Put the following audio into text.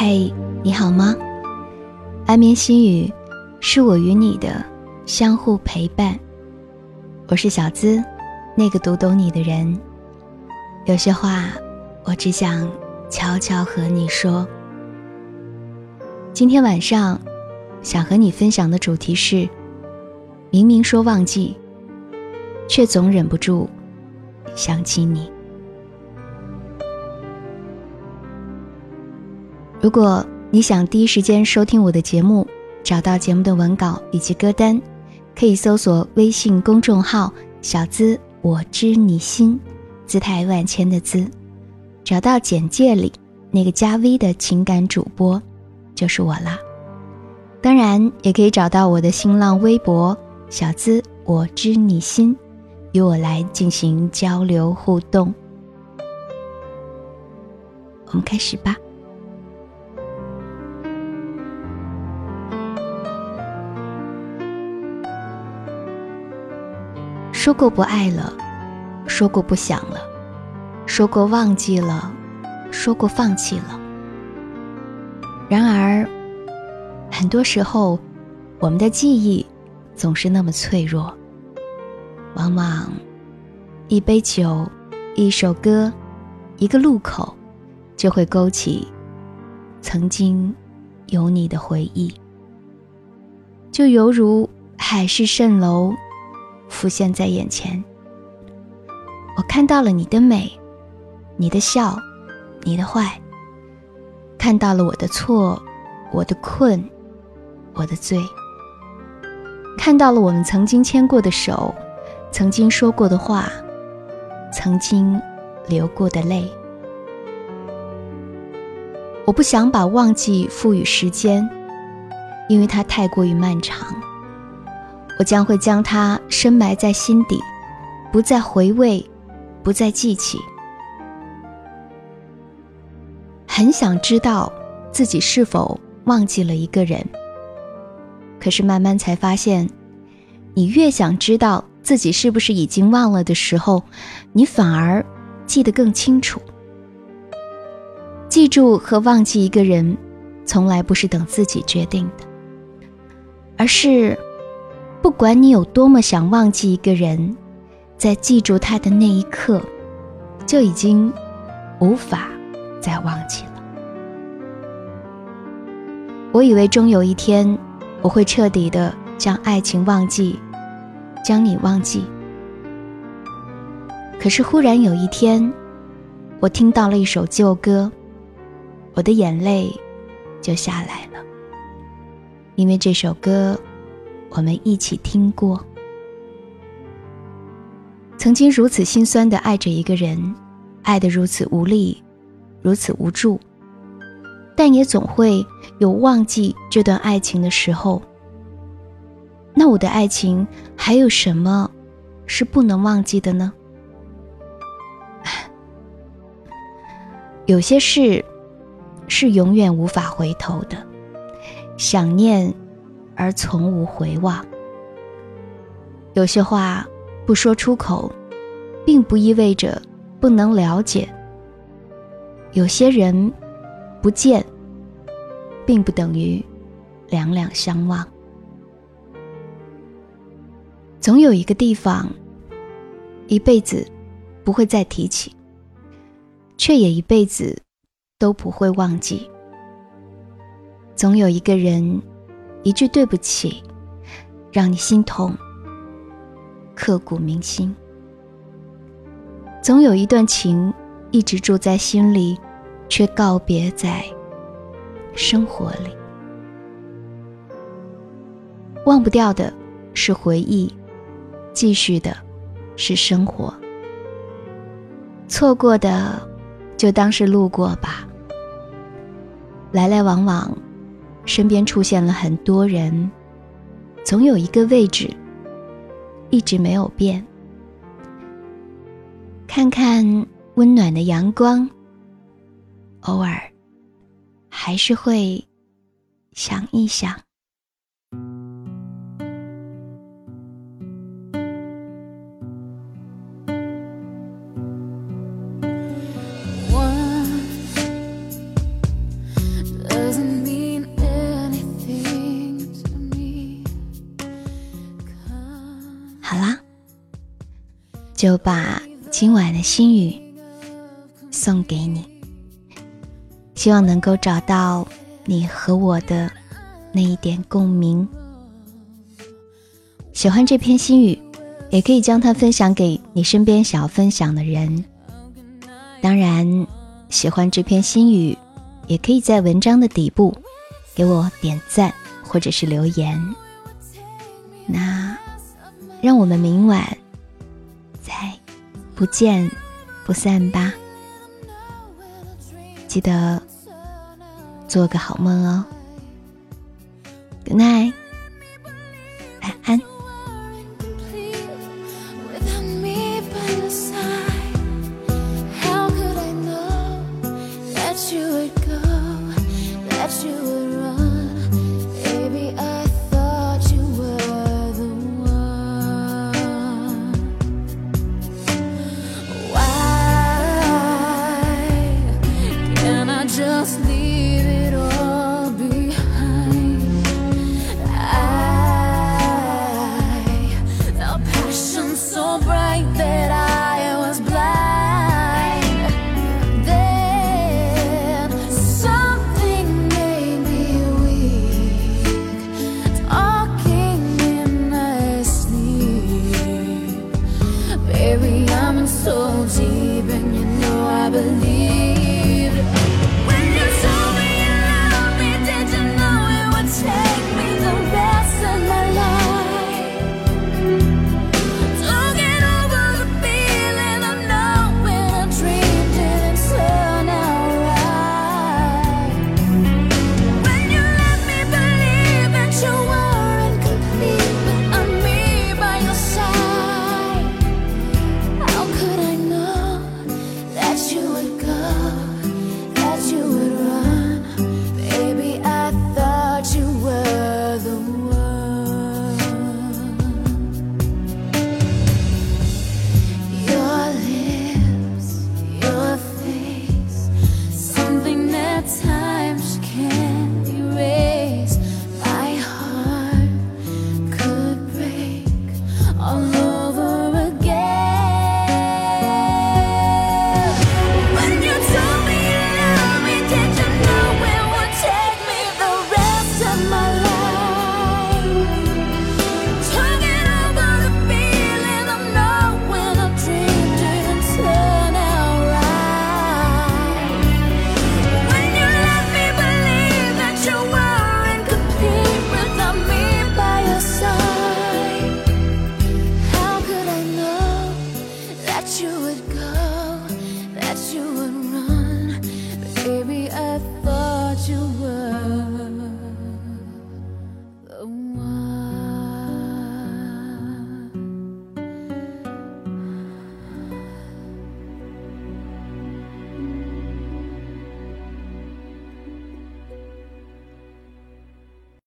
嘿，你好吗？安眠心语，是我与你的相互陪伴。我是小资，那个读懂你的人。有些话，我只想悄悄和你说。今天晚上，想和你分享的主题是：明明说忘记，却总忍不住想起你。如果你想第一时间收听我的节目，找到节目的文稿以及歌单，可以搜索微信公众号“小资我知你心”，姿态万千的“资”，找到简介里那个加 V 的情感主播，就是我啦。当然，也可以找到我的新浪微博“小资我知你心”，与我来进行交流互动。我们开始吧。说过不爱了，说过不想了，说过忘记了，说过放弃了。然而，很多时候，我们的记忆总是那么脆弱。往往，一杯酒，一首歌，一个路口，就会勾起曾经有你的回忆，就犹如海市蜃楼。浮现在眼前，我看到了你的美，你的笑，你的坏，看到了我的错，我的困，我的罪，看到了我们曾经牵过的手，曾经说过的话，曾经流过的泪。我不想把忘记赋予时间，因为它太过于漫长。我将会将它深埋在心底，不再回味，不再记起。很想知道自己是否忘记了一个人，可是慢慢才发现，你越想知道自己是不是已经忘了的时候，你反而记得更清楚。记住和忘记一个人，从来不是等自己决定的，而是。不管你有多么想忘记一个人，在记住他的那一刻，就已经无法再忘记了。我以为终有一天，我会彻底的将爱情忘记，将你忘记。可是忽然有一天，我听到了一首旧歌，我的眼泪就下来了，因为这首歌。我们一起听过，曾经如此心酸的爱着一个人，爱得如此无力，如此无助，但也总会有忘记这段爱情的时候。那我的爱情还有什么是不能忘记的呢？有些事是永远无法回头的，想念。而从无回望。有些话不说出口，并不意味着不能了解；有些人不见，并不等于两两相望。总有一个地方，一辈子不会再提起，却也一辈子都不会忘记。总有一个人。一句对不起，让你心痛，刻骨铭心。总有一段情一直住在心里，却告别在生活里。忘不掉的是回忆，继续的是生活。错过的就当是路过吧，来来往往。身边出现了很多人，总有一个位置一直没有变。看看温暖的阳光，偶尔还是会想一想。就把今晚的心语送给你，希望能够找到你和我的那一点共鸣。喜欢这篇心语，也可以将它分享给你身边想要分享的人。当然，喜欢这篇心语，也可以在文章的底部给我点赞或者是留言。那，让我们明晚不见不散吧。记得做个好梦哦。Good night，